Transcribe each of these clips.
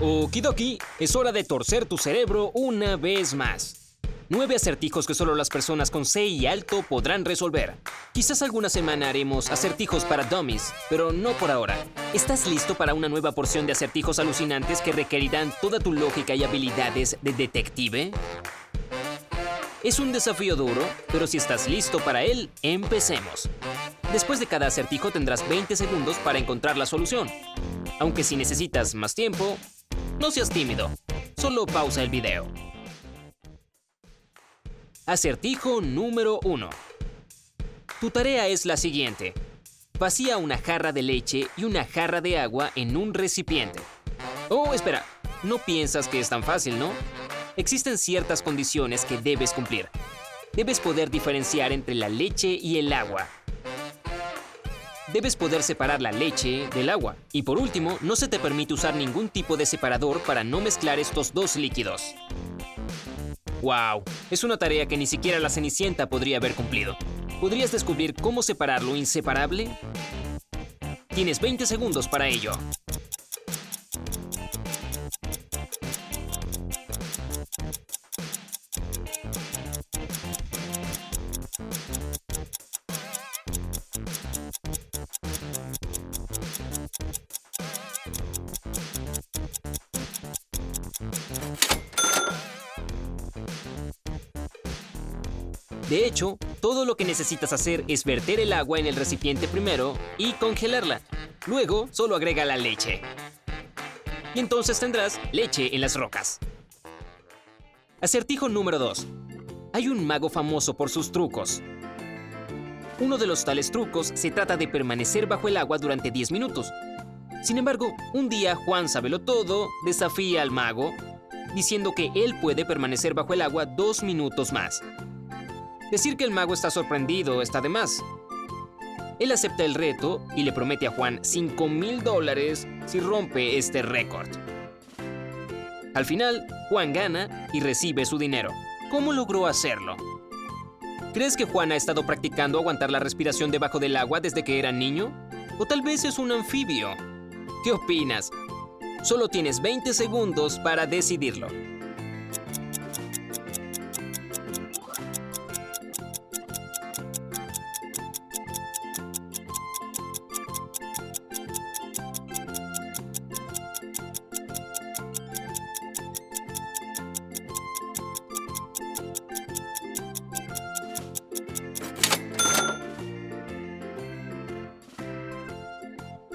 Okidoki, es hora de torcer tu cerebro una vez más. Nueve acertijos que solo las personas con C y alto podrán resolver. Quizás alguna semana haremos acertijos para dummies, pero no por ahora. ¿Estás listo para una nueva porción de acertijos alucinantes que requerirán toda tu lógica y habilidades de detective? Es un desafío duro, pero si estás listo para él, empecemos. Después de cada acertijo tendrás 20 segundos para encontrar la solución. Aunque si necesitas más tiempo, no seas tímido, solo pausa el video. Acertijo número 1. Tu tarea es la siguiente. Vacía una jarra de leche y una jarra de agua en un recipiente. Oh, espera, no piensas que es tan fácil, ¿no? Existen ciertas condiciones que debes cumplir. Debes poder diferenciar entre la leche y el agua debes poder separar la leche del agua. Y por último, no se te permite usar ningún tipo de separador para no mezclar estos dos líquidos. ¡Wow! Es una tarea que ni siquiera la Cenicienta podría haber cumplido. ¿Podrías descubrir cómo separar lo inseparable? Tienes 20 segundos para ello. De hecho, todo lo que necesitas hacer es verter el agua en el recipiente primero y congelarla. Luego, solo agrega la leche. Y entonces tendrás leche en las rocas. Acertijo número 2. Hay un mago famoso por sus trucos. Uno de los tales trucos se trata de permanecer bajo el agua durante 10 minutos. Sin embargo, un día Juan Sabelo Todo desafía al mago, diciendo que él puede permanecer bajo el agua dos minutos más. Decir que el mago está sorprendido está de más. Él acepta el reto y le promete a Juan 5 mil dólares si rompe este récord. Al final, Juan gana y recibe su dinero. ¿Cómo logró hacerlo? ¿Crees que Juan ha estado practicando aguantar la respiración debajo del agua desde que era niño? ¿O tal vez es un anfibio? ¿Qué opinas? Solo tienes 20 segundos para decidirlo.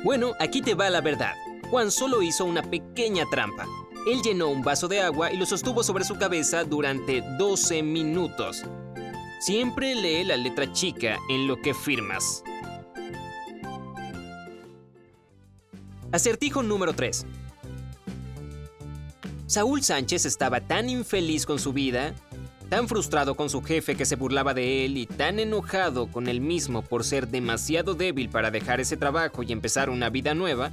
Bueno, aquí te va la verdad. Juan solo hizo una pequeña trampa. Él llenó un vaso de agua y lo sostuvo sobre su cabeza durante 12 minutos. Siempre lee la letra chica en lo que firmas. Acertijo número 3. Saúl Sánchez estaba tan infeliz con su vida tan frustrado con su jefe que se burlaba de él y tan enojado con él mismo por ser demasiado débil para dejar ese trabajo y empezar una vida nueva,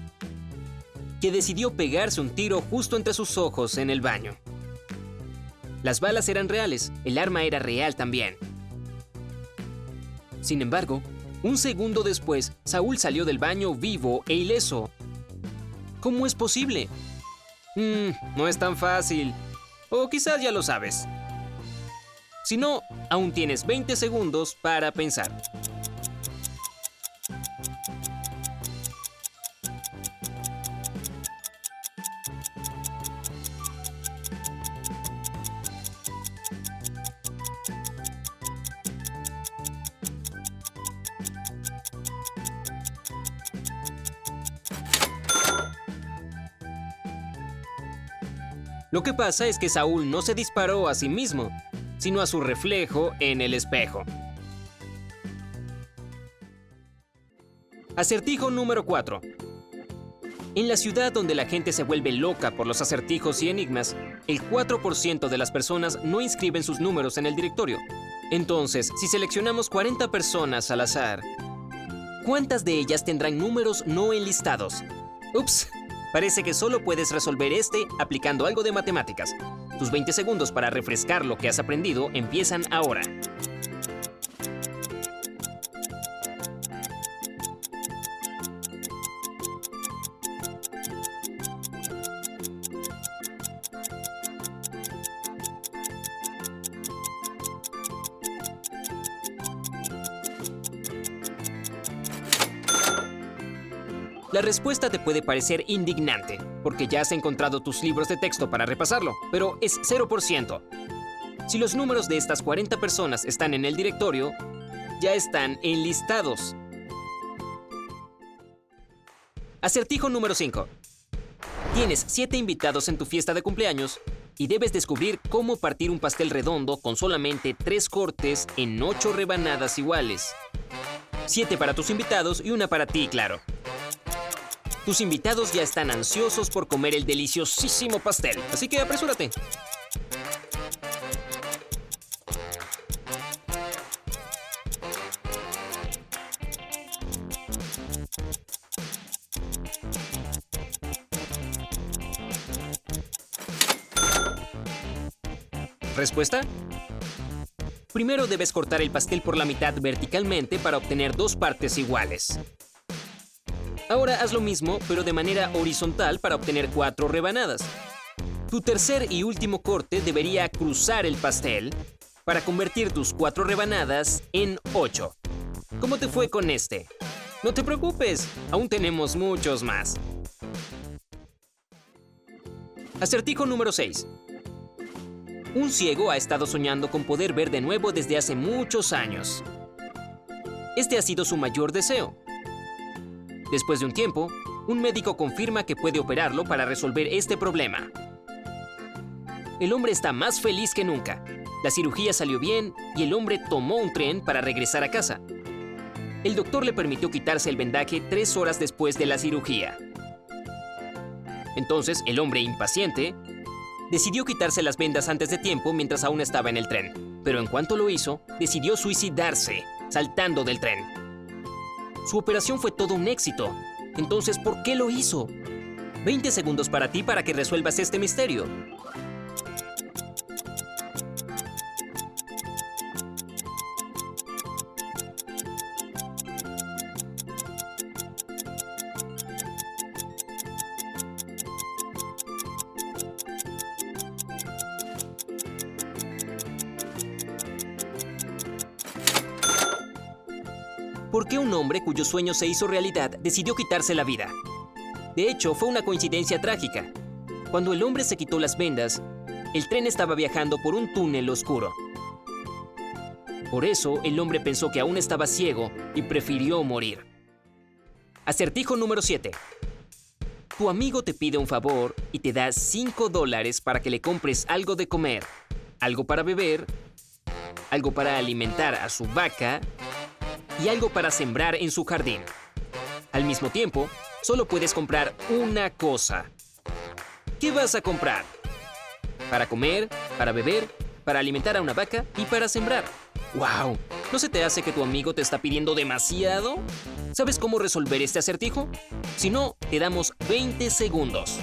que decidió pegarse un tiro justo entre sus ojos en el baño. Las balas eran reales, el arma era real también. Sin embargo, un segundo después, Saúl salió del baño vivo e ileso. ¿Cómo es posible? Mmm, no es tan fácil. O quizás ya lo sabes. Si no, aún tienes 20 segundos para pensar. Lo que pasa es que Saúl no se disparó a sí mismo, sino a su reflejo en el espejo. Acertijo número 4. En la ciudad donde la gente se vuelve loca por los acertijos y enigmas, el 4% de las personas no inscriben sus números en el directorio. Entonces, si seleccionamos 40 personas al azar, ¿cuántas de ellas tendrán números no enlistados? Ups, parece que solo puedes resolver este aplicando algo de matemáticas. Tus 20 segundos para refrescar lo que has aprendido empiezan ahora. La respuesta te puede parecer indignante, porque ya has encontrado tus libros de texto para repasarlo, pero es 0%. Si los números de estas 40 personas están en el directorio, ya están enlistados. Acertijo número 5. Tienes 7 invitados en tu fiesta de cumpleaños y debes descubrir cómo partir un pastel redondo con solamente 3 cortes en 8 rebanadas iguales. 7 para tus invitados y una para ti, claro. Tus invitados ya están ansiosos por comer el deliciosísimo pastel, así que apresúrate. ¿Respuesta? Primero debes cortar el pastel por la mitad verticalmente para obtener dos partes iguales. Ahora haz lo mismo, pero de manera horizontal para obtener cuatro rebanadas. Tu tercer y último corte debería cruzar el pastel para convertir tus cuatro rebanadas en ocho. ¿Cómo te fue con este? No te preocupes, aún tenemos muchos más. Acertijo número 6. Un ciego ha estado soñando con poder ver de nuevo desde hace muchos años. Este ha sido su mayor deseo. Después de un tiempo, un médico confirma que puede operarlo para resolver este problema. El hombre está más feliz que nunca. La cirugía salió bien y el hombre tomó un tren para regresar a casa. El doctor le permitió quitarse el vendaje tres horas después de la cirugía. Entonces, el hombre impaciente decidió quitarse las vendas antes de tiempo mientras aún estaba en el tren. Pero en cuanto lo hizo, decidió suicidarse, saltando del tren. Su operación fue todo un éxito. Entonces, ¿por qué lo hizo? 20 segundos para ti para que resuelvas este misterio. ¿Por qué un hombre cuyo sueño se hizo realidad decidió quitarse la vida? De hecho, fue una coincidencia trágica. Cuando el hombre se quitó las vendas, el tren estaba viajando por un túnel oscuro. Por eso, el hombre pensó que aún estaba ciego y prefirió morir. Acertijo número 7. Tu amigo te pide un favor y te da 5 dólares para que le compres algo de comer, algo para beber, algo para alimentar a su vaca y algo para sembrar en su jardín. Al mismo tiempo, solo puedes comprar una cosa. ¿Qué vas a comprar? Para comer, para beber, para alimentar a una vaca y para sembrar. ¡Wow! ¿No se te hace que tu amigo te está pidiendo demasiado? ¿Sabes cómo resolver este acertijo? Si no, te damos 20 segundos.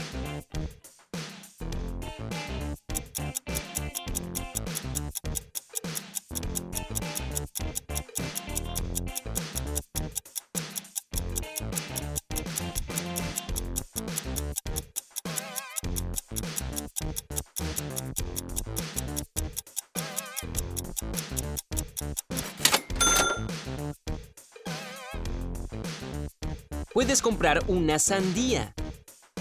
Puedes comprar una sandía.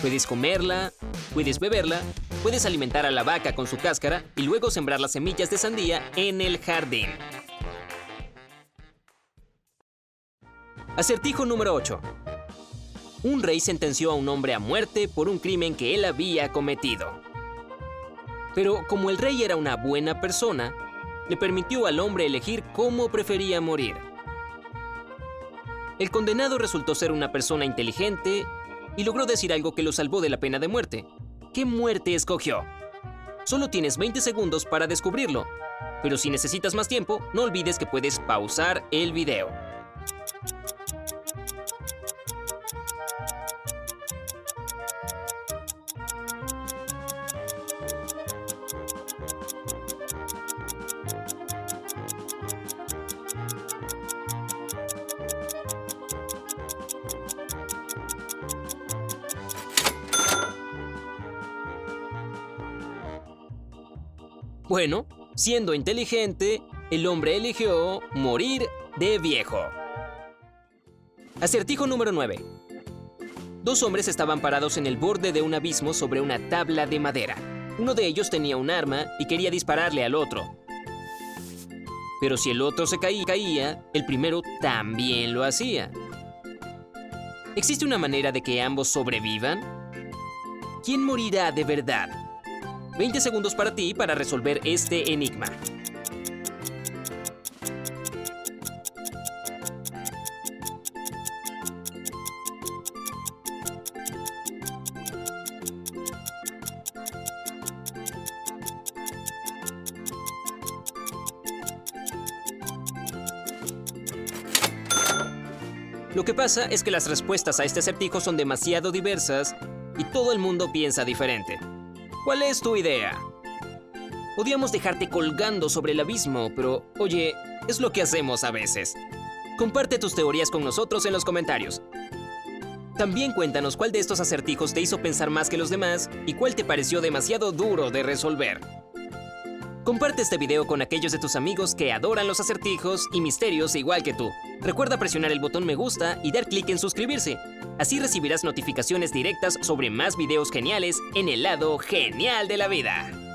Puedes comerla, puedes beberla, puedes alimentar a la vaca con su cáscara y luego sembrar las semillas de sandía en el jardín. Acertijo número 8. Un rey sentenció a un hombre a muerte por un crimen que él había cometido. Pero como el rey era una buena persona, le permitió al hombre elegir cómo prefería morir. El condenado resultó ser una persona inteligente y logró decir algo que lo salvó de la pena de muerte. ¿Qué muerte escogió? Solo tienes 20 segundos para descubrirlo, pero si necesitas más tiempo, no olvides que puedes pausar el video. Bueno, siendo inteligente, el hombre eligió morir de viejo. Acertijo número 9. Dos hombres estaban parados en el borde de un abismo sobre una tabla de madera. Uno de ellos tenía un arma y quería dispararle al otro. Pero si el otro se caía, caía, el primero también lo hacía. ¿Existe una manera de que ambos sobrevivan? ¿Quién morirá de verdad? 20 segundos para ti para resolver este enigma. Lo que pasa es que las respuestas a este acertijo son demasiado diversas y todo el mundo piensa diferente. ¿Cuál es tu idea? Podríamos dejarte colgando sobre el abismo, pero oye, es lo que hacemos a veces. Comparte tus teorías con nosotros en los comentarios. También cuéntanos cuál de estos acertijos te hizo pensar más que los demás y cuál te pareció demasiado duro de resolver. Comparte este video con aquellos de tus amigos que adoran los acertijos y misterios igual que tú. Recuerda presionar el botón me gusta y dar clic en suscribirse. Así recibirás notificaciones directas sobre más videos geniales en el lado genial de la vida.